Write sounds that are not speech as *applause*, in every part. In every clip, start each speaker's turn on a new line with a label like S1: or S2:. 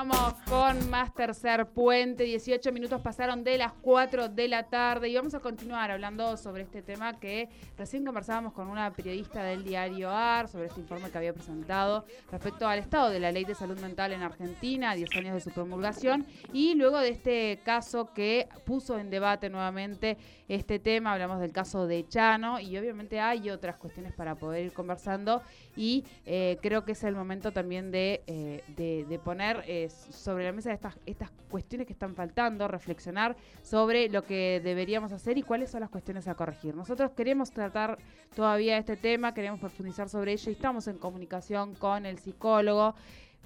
S1: Continuamos con más tercer puente. 18 minutos pasaron de las 4 de la tarde y vamos a continuar hablando sobre este tema que recién conversábamos con una periodista del diario AR sobre este informe que había presentado respecto al estado de la ley de salud mental en Argentina, 10 años de su promulgación y luego de este caso que puso en debate nuevamente este tema, hablamos del caso de Chano y obviamente hay otras cuestiones para poder ir conversando y eh, creo que es el momento también de, eh, de, poner eh, sobre la mesa estas, estas cuestiones que están faltando, reflexionar sobre lo que deberíamos hacer y cuáles son las cuestiones a corregir. Nosotros queremos tratar todavía este tema, queremos profundizar sobre ello y estamos en comunicación con el psicólogo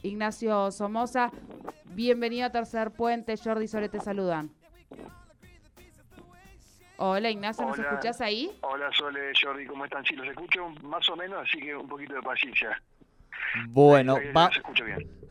S1: Ignacio Somoza. Bienvenido a Tercer Puente, Jordi Sole te saludan. Hola Ignacio, ¿nos escuchás ahí?
S2: Hola Sole, Jordi, ¿cómo están? Sí, los escucho más o menos, así que un poquito de paciencia.
S3: Bueno, va,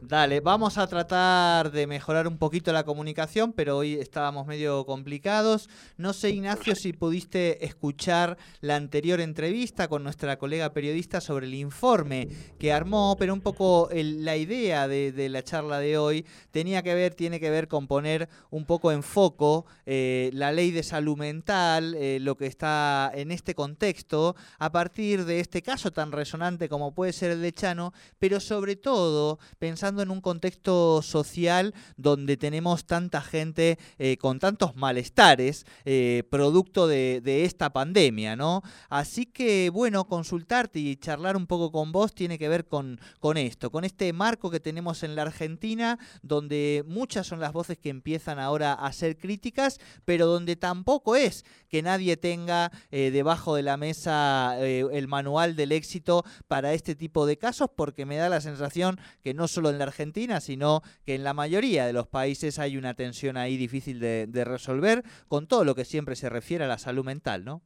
S3: dale, vamos a tratar de mejorar un poquito la comunicación, pero hoy estábamos medio complicados. No sé, Ignacio, si pudiste escuchar la anterior entrevista con nuestra colega periodista sobre el informe que armó, pero un poco la idea de, la charla de hoy tenía que ver, tiene que ver con poner un poco en foco eh, la ley de salud mental, eh, lo que está en este contexto, a partir de este caso tan resonante como puede ser el de Chano, pero sobre todo pensando en un contexto social donde tenemos tanta gente eh, con tantos malestares eh, producto de, esta pandemia, ¿no? Así que, bueno, consultarte y charlar un poco con vos tiene que ver con, con esto, con este marco que tenemos en la Argentina, donde muchas son las voces que empiezan ahora a ser críticas, pero donde tampoco es que nadie tenga eh, debajo de la mesa el manual del éxito para este tipo de casos, porque me da la sensación que no solo en la Argentina, sino que en la mayoría de los países hay una tensión ahí difícil de, resolver con todo lo que siempre se refiere a la salud mental, ¿no?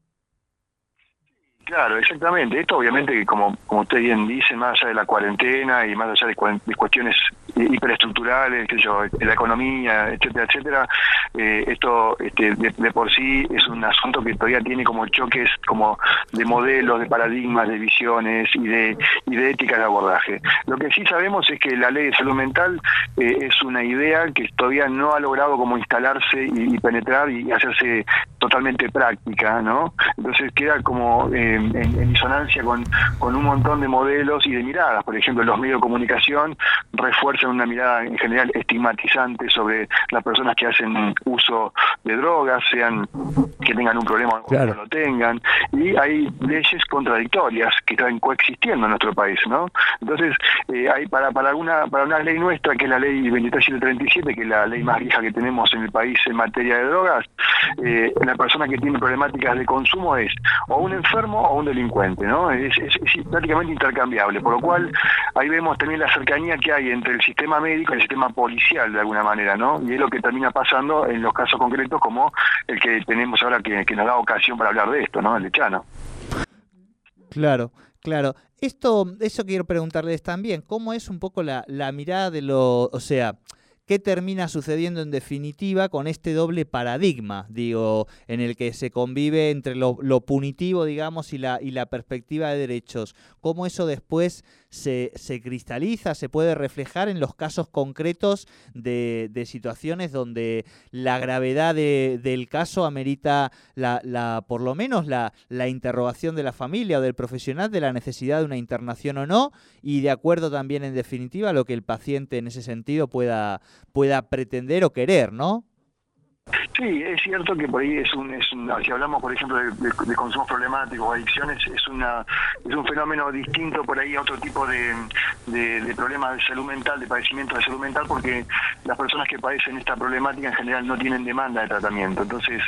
S2: Claro, exactamente. Esto obviamente, como, como usted bien dice, más allá de la cuarentena y más allá de, cuestiones hiperestructurales, que yo, la economía, etcétera, etcétera, eh, esto este, de, por sí es un asunto que todavía tiene como choques como de modelos, de paradigmas, de visiones y de, y de éticas de abordaje. Lo que sí sabemos es que la ley de salud mental eh, es una idea que todavía no ha logrado como instalarse y, penetrar y hacerse totalmente práctica, ¿no? Entonces queda como... Eh, en, disonancia con, con, un montón de modelos y de miradas. Por ejemplo, los medios de comunicación refuerzan una mirada en general estigmatizante sobre las personas que hacen uso de drogas, sean que tengan un problema o no lo tengan. Y hay leyes contradictorias que están coexistiendo en nuestro país, ¿no? Entonces, eh, hay para, para, una, para una ley nuestra, que es la ley 23737, que es la ley más vieja que tenemos en el país en materia de drogas, eh, la persona que tiene problemáticas de consumo es o un enfermo o un delincuente, ¿no? Es, prácticamente intercambiable, por lo cual ahí vemos también la cercanía que hay entre el sistema médico y el sistema policial de alguna manera, ¿no? Y es lo que termina pasando en los casos concretos como el que tenemos ahora que, nos da ocasión para hablar de esto, ¿no? El de Chano.
S3: Claro, claro. Esto, eso quiero preguntarles también, ¿cómo es un poco la, la mirada de lo, o sea, ¿Qué termina sucediendo en definitiva con este doble paradigma, digo, en el que se convive entre lo, punitivo, digamos, y la, y la perspectiva de derechos? ¿Cómo eso después se, se cristaliza, se puede reflejar en los casos concretos de, de situaciones donde la gravedad del caso amerita la, la, por lo menos la, la interrogación de la familia o del profesional de la necesidad de una internación o no, y de acuerdo también en definitiva a lo que el paciente en ese sentido pueda pueda pretender o querer, ¿no?
S2: Sí, es cierto que por ahí es un, es si hablamos por ejemplo de, consumos problemáticos o adicciones, es una es un fenómeno distinto por ahí a otro tipo de, de, problemas de salud mental, de padecimiento de salud mental, porque las personas que padecen esta problemática en general no tienen demanda de tratamiento. Entonces,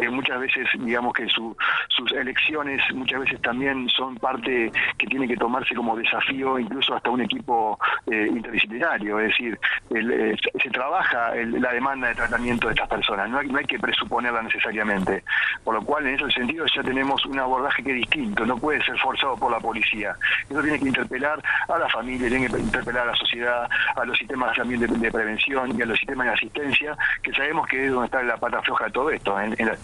S2: eh, muchas veces, digamos que sus elecciones muchas veces también son parte que tiene que tomarse como desafío, incluso hasta un equipo eh, interdisciplinario, es decir, eh, se trabaja la demanda de tratamiento de estas personas no hay, que presuponerla necesariamente. Por lo cual, en ese sentido, ya tenemos un abordaje que es distinto, no puede ser forzado por la policía. Eso tiene que interpelar a la familia, tiene que interpelar a la sociedad, a los sistemas también de, prevención y a los sistemas de asistencia, que sabemos que es donde está la pata floja de todo esto, en, en la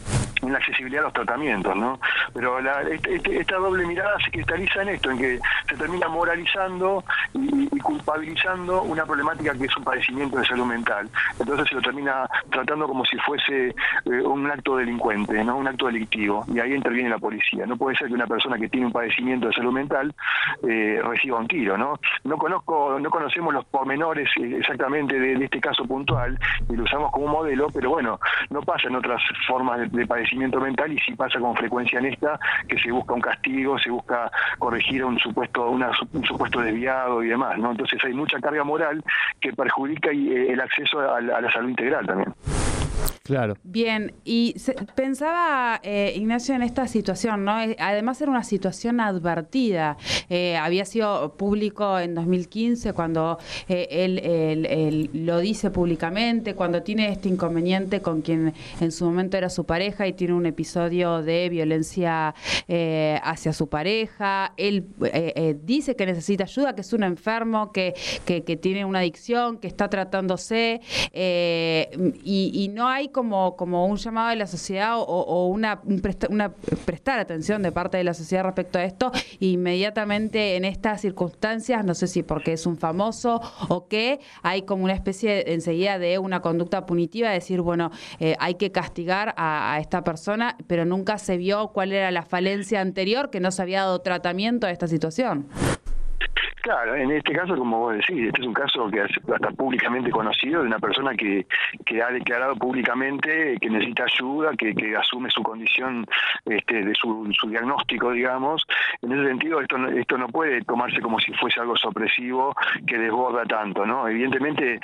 S2: accesibilidad a los tratamientos, ¿no? Pero este, este, esta doble mirada se cristaliza en esto, en que se termina moralizando y, culpabilizando una problemática que es un padecimiento de salud mental. Entonces se lo termina tratando como si fuese eh, un acto delincuente, ¿no? Un acto delictivo. Y ahí interviene la policía. No puede ser que una persona que tiene un padecimiento de salud mental eh, reciba un tiro, ¿no? No conozco, no conocemos los pormenores eh, exactamente de, este caso puntual y lo usamos como modelo, pero bueno, no pasa en otras formas de, padecimiento mental y sí pasa con frecuencia en esta que se busca un castigo, se busca corregir un supuesto, una, un supuesto desviado y demás, ¿no? Entonces hay mucha carga moral que perjudica el acceso a la salud integral también.
S1: Claro. Bien, y pensaba, eh, Ignacio, en esta situación, ¿no? Eh, además era una situación advertida. Eh, había sido público en 2015 cuando él, lo dice públicamente, cuando tiene este inconveniente con quien en su momento era su pareja y tiene un episodio de violencia hacia su pareja. Él dice que necesita ayuda, que es un enfermo, que, que, tiene una adicción, que está tratándose y, y no hay como, como un llamado de la sociedad o, una, una prestar atención de parte de la sociedad respecto a esto inmediatamente en estas circunstancias, no sé si porque es un famoso o qué, hay como una especie enseguida de una conducta punitiva, decir, bueno, eh, hay que castigar a esta persona, pero nunca se vio cuál era la falencia anterior, que no se había dado tratamiento a esta situación.
S2: Claro, en este caso, como vos decís, este es un caso que está públicamente conocido de una persona que, que ha declarado públicamente que necesita ayuda, que, que asume su condición este, de su, su, diagnóstico, digamos. En ese sentido, esto esto no puede tomarse como si fuese algo sorpresivo que desborda tanto, ¿no? Evidentemente,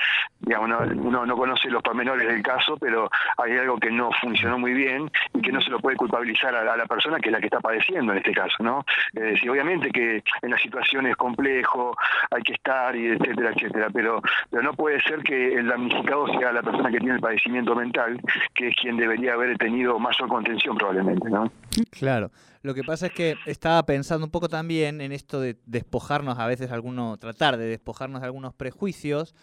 S2: digamos, uno no conoce los pormenores del caso, pero hay algo que no funcionó muy bien y que no se lo puede culpabilizar a, la persona que es la que está padeciendo en este caso, ¿no? Es decir, obviamente que en las situaciones complejas, hay que estar, y etcétera, etcétera. Pero, pero no puede ser que el damnificado sea la persona que tiene el padecimiento mental, que es quien debería haber tenido mayor contención probablemente, ¿no?
S3: Claro. Lo que pasa es que estaba pensando un poco también en esto de despojarnos a veces alguno, tratar de despojarnos de algunos prejuicios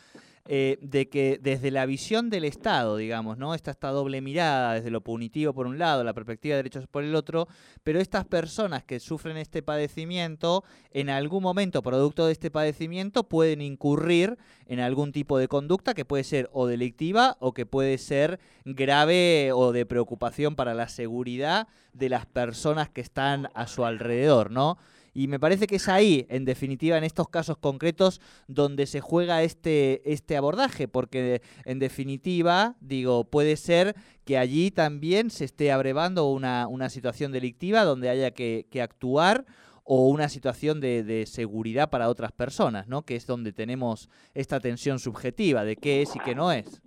S3: eh, de que desde la visión del Estado, digamos, ¿no? Está esta doble mirada, desde lo punitivo por un lado, la perspectiva de derechos por el otro, pero estas personas que sufren este padecimiento, en algún momento, producto de este padecimiento, pueden incurrir en algún tipo de conducta que puede ser o delictiva o que puede ser grave o de preocupación para la seguridad de las personas que están a su alrededor, ¿no? Y me parece que es ahí, en definitiva, en estos casos concretos, donde se juega este, este abordaje, porque en definitiva, digo, puede ser que allí también se esté abrevando una, una situación delictiva donde haya que, que actuar o una situación de, de, seguridad para otras personas, ¿no? Que es donde tenemos esta tensión subjetiva de qué es y qué no es.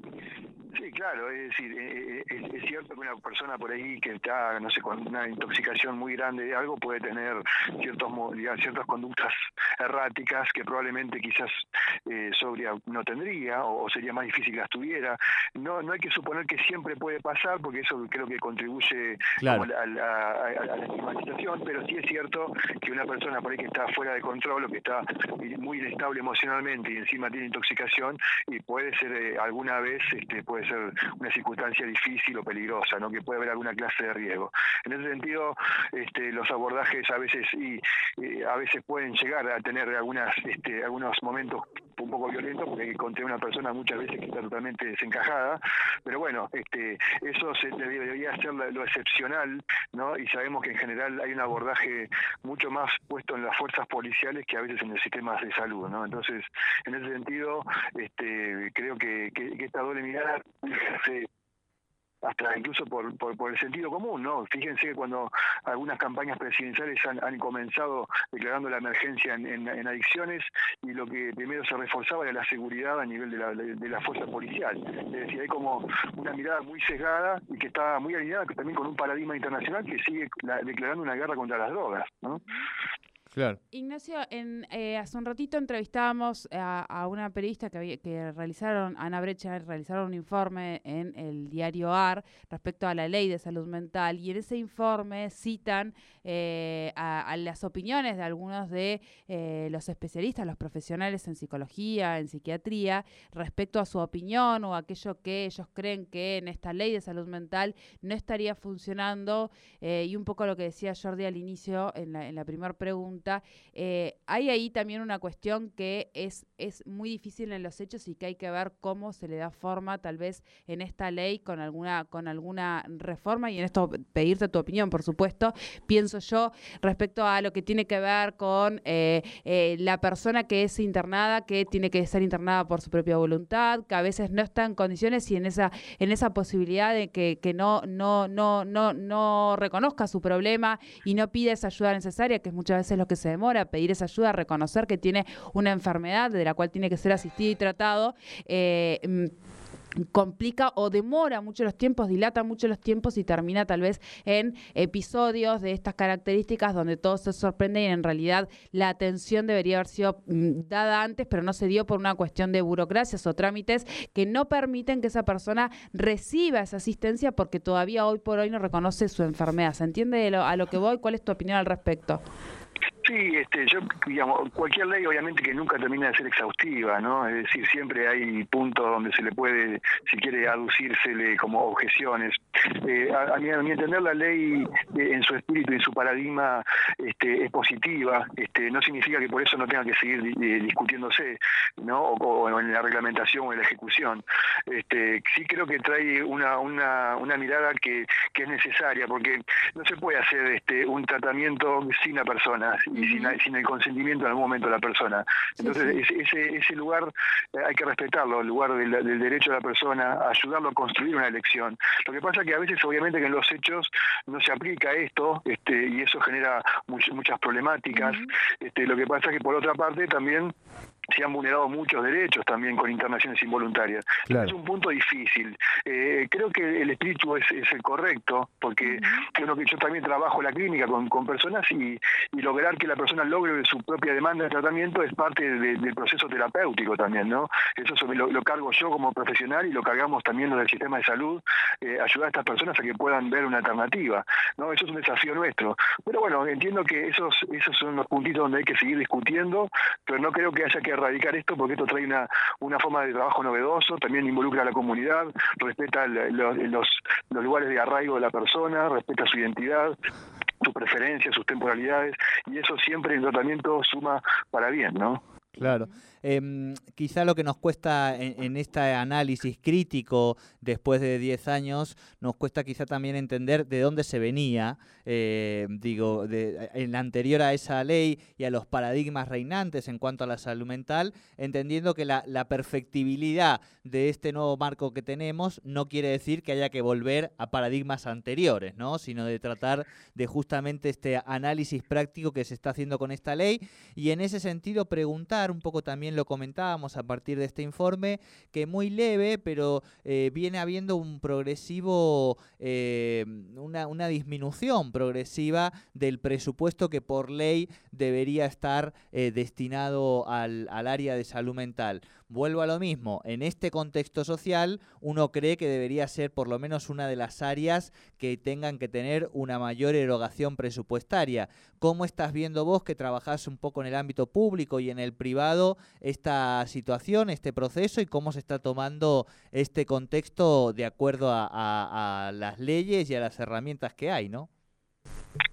S2: Claro, es decir, eh, eh, es, cierto que una persona por ahí que está, no sé, con una intoxicación muy grande de algo puede tener ciertos, ciertas conductas erráticas que probablemente quizás eh, sobria no tendría o, sería más difícil que las tuviera. No, no hay que suponer que siempre puede pasar porque eso creo que contribuye a, la estigmatización, pero sí es cierto que una persona por ahí que está fuera de control o que está muy inestable emocionalmente y encima tiene intoxicación y puede ser alguna vez, este, puede ser una circunstancia difícil o peligrosa, ¿no? que puede haber alguna clase de riesgo. En ese sentido, este, los abordajes a veces y eh, a veces pueden llegar a tener algunas este, algunos momentos un poco violentos porque contener una persona muchas veces que está totalmente desencajada, pero bueno, este, eso se, debería ser lo excepcional, ¿no? Y sabemos que en general hay un abordaje mucho más puesto en las fuerzas policiales que a veces en los sistemas de salud, ¿no? Entonces, en ese sentido, este, creo que, que, que esta doble mirada hasta incluso por, por, el sentido común, ¿no? Fíjense que cuando algunas campañas presidenciales han, comenzado declarando la emergencia en, adicciones y lo que primero se reforzaba era la seguridad a nivel de la, de, la fuerza policial. Es decir, hay como una mirada muy sesgada y que está muy alineada también con un paradigma internacional que sigue declarando una guerra contra las drogas, ¿no?
S1: Ignacio, en, eh, hace un ratito entrevistábamos a, una periodista que, que realizaron, Ana Brecha, realizaron un informe en el diario AR respecto a la ley de salud mental y en ese informe citan eh, a, las opiniones de algunos de eh, los especialistas, los profesionales en psicología, en psiquiatría, respecto a su opinión o aquello que ellos creen que en esta ley de salud mental no estaría funcionando y un poco lo que decía Jordi al inicio en la primera pregunta eh, hay ahí también una cuestión que es, es muy difícil en los hechos y que hay que ver cómo se le da forma tal vez en esta ley con alguna, con alguna reforma y en esto pedirte tu opinión, por supuesto, pienso yo respecto a lo que tiene que ver con eh, eh, la persona que es internada, que tiene que ser internada por su propia voluntad, que a veces no está en condiciones y en esa, en esa posibilidad de que, que no, no, no, no, no reconozca su problema y no pide esa ayuda necesaria, que es muchas veces lo que se demora, pedir esa ayuda, reconocer que tiene una enfermedad de la cual tiene que ser asistido y tratado. Eh, mm, complica o demora mucho los tiempos, dilata mucho los tiempos y termina tal vez en episodios de estas características donde todo se sorprende y en realidad la atención debería haber sido mm, dada antes, pero no se dio por una cuestión de burocracias o trámites que no permiten que esa persona reciba esa asistencia porque todavía hoy por hoy no reconoce su enfermedad. ¿Se entiende a lo que voy? ¿Cuál es tu opinión al respecto?
S2: Sí, este, yo, digamos, cualquier ley obviamente que nunca termina de ser exhaustiva, ¿no? Es decir, siempre hay puntos donde se le puede, si quiere, aducírsele como objeciones. Eh, a, mi, entender, la ley eh, en su espíritu y en su paradigma este, es positiva, este, no significa que por eso no tenga que seguir eh, discutiéndose, ¿no? O, en la reglamentación o en la ejecución. Este, sí creo que trae una, una, una mirada que, que es necesaria, porque no se puede hacer este, un tratamiento sin la persona y sin, el consentimiento en algún momento de la persona. Entonces, Ese, ese lugar eh, hay que respetarlo, el lugar del, derecho de la persona, ayudarlo a construir una elección. Lo que pasa es que a veces, obviamente, que en los hechos no se aplica esto este, y eso genera muchas problemáticas. este, lo que pasa es que, por otra parte, también se han vulnerado muchos derechos también con internaciones involuntarias. Es un punto difícil. Eh, creo que el espíritu es, el correcto, porque creo que yo también trabajo en la clínica con, personas y, lograr que la persona logre su propia demanda de tratamiento es parte del proceso terapéutico también, ¿no? Eso lo, cargo yo como profesional y lo cargamos también los del sistema de salud, eh, ayudar a estas personas a que puedan ver una alternativa, ¿no? Eso es un desafío nuestro. Pero bueno, entiendo que esos, esos son los puntitos donde hay que seguir discutiendo, pero no creo que haya que erradicar esto porque esto trae una, una forma de trabajo novedoso, también involucra a la comunidad, respeta los, los, lugares de arraigo de la persona, respeta su identidad sus preferencias, sus temporalidades, y eso siempre en tratamiento suma para bien, ¿no?
S3: Claro. Eh, quizá lo que nos cuesta en, este análisis crítico después de 10 años, nos cuesta quizá también entender de dónde se venía, eh, digo, de, en la anterior a esa ley y a los paradigmas reinantes en cuanto a la salud mental, entendiendo que la, la perfectibilidad de este nuevo marco que tenemos no quiere decir que haya que volver a paradigmas anteriores, ¿no? sino de tratar de justamente este análisis práctico que se está haciendo con esta ley y en ese sentido preguntar un poco también lo comentábamos a partir de este informe, que muy leve, pero eh, viene habiendo un progresivo, eh, una, disminución progresiva del presupuesto que por ley debería estar eh, destinado al, al área de salud mental. Vuelvo a lo mismo, en este contexto social uno cree que debería ser por lo menos una de las áreas que tengan que tener una mayor erogación presupuestaria. ¿Cómo estás viendo vos que trabajás un poco en el ámbito público y en el privado esta situación, este proceso y cómo se está tomando este contexto de acuerdo a, a las leyes y a las herramientas que hay, ¿no?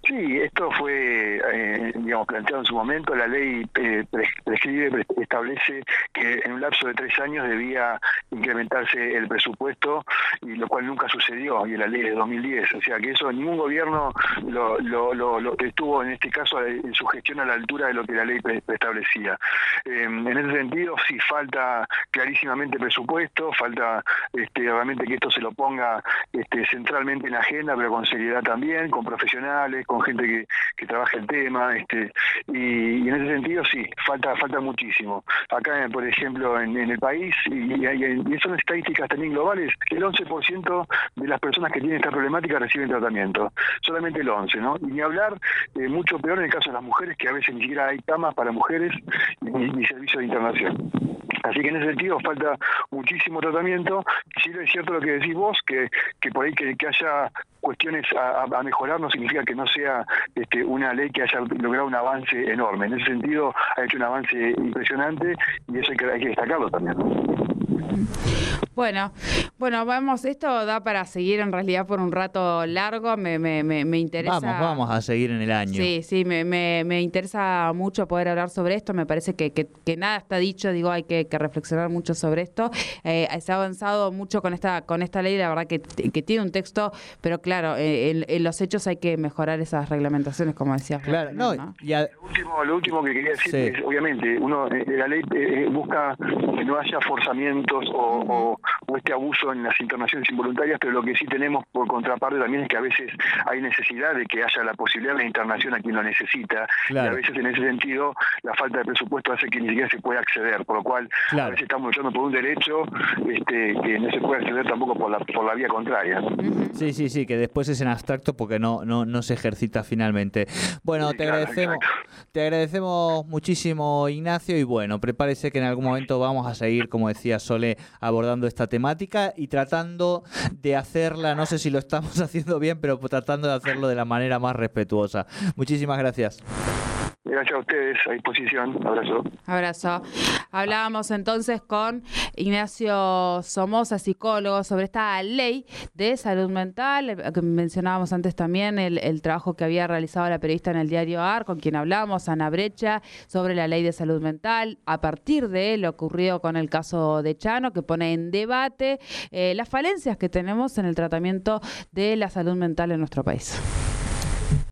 S2: Sí, esto fue, eh, digamos, planteado en su momento. La ley eh, prescribe, establece que en un lapso de tres años debía incrementarse el presupuesto, y lo cual nunca sucedió, y en la ley de 2010. O sea, que eso ningún gobierno lo, lo, lo, estuvo, en este caso, en su gestión a la altura de lo que la ley establecía. Em, en ese sentido, sí falta clarísimamente presupuesto, falta este, realmente que esto se lo ponga este, centralmente en la agenda, pero con seriedad también, con profesionales con gente que, que trabaja el tema, este, y, en ese sentido sí, falta falta muchísimo. Acá, por ejemplo, en, el país, y, y, son estadísticas también globales, el 11% de las personas que tienen esta problemática reciben tratamiento, solamente el 11, ¿no? Y ni hablar, eh, mucho peor en el caso de las mujeres, que a veces ni siquiera hay camas para mujeres ni, ni servicio de internación. Así que en ese sentido falta muchísimo tratamiento. Sí es cierto lo que decís vos, que, que por ahí que, haya cuestiones a, mejorar no significa que no sea este, una ley que haya logrado un avance enorme. En ese sentido ha hecho un avance impresionante y eso hay que, hay que destacarlo también.
S1: Bueno, bueno, vamos, esto da para seguir en realidad por un rato largo, me, me, me, interesa.
S3: Vamos, vamos a seguir en el año.
S1: Sí, sí, me, me, interesa mucho poder hablar sobre esto, me parece que, que, nada está dicho, digo, hay que, reflexionar mucho sobre esto. Eh, se ha avanzado mucho con esta, con esta ley, la verdad que, que tiene un texto, pero claro, eh, en, los hechos hay que mejorar esas reglamentaciones, como decías.
S3: Claro, no, lo,
S2: último, lo último que quería decir es, obviamente, uno eh, la ley busca que no haya forzamientos o, este abuso en las internaciones involuntarias, pero lo que sí tenemos por contraparte también es que a veces hay necesidad de que haya la posibilidad de internación a quien lo necesita, y a veces en ese sentido la falta de presupuesto hace que ni siquiera se pueda acceder, por lo cual a veces estamos luchando por un derecho este, que no se puede acceder tampoco por la, por la vía contraria.
S3: Sí, sí, sí, que después es en abstracto porque no, no, no se ejercita finalmente. Bueno, te agradecemos, te agradecemos muchísimo Ignacio y bueno, prepárese que en algún momento vamos a seguir, como decía Sole, abordando esta temática y tratando de hacerla, no sé si lo estamos *laughs* haciendo bien, pero tratando de hacerlo de la manera más respetuosa. Muchísimas gracias.
S2: Gracias a ustedes, a disposición. Abrazo.
S1: Abrazo. Hablábamos entonces con Ignacio Somoza, psicólogo, sobre esta ley de salud mental. Mencionábamos antes también el, trabajo que había realizado la periodista en el diario AR, con quien hablamos, Ana Brecha, sobre la ley de salud mental, a partir de lo ocurrido con el caso de Chano, que pone en debate eh, las falencias que tenemos en el tratamiento de la salud mental en nuestro país.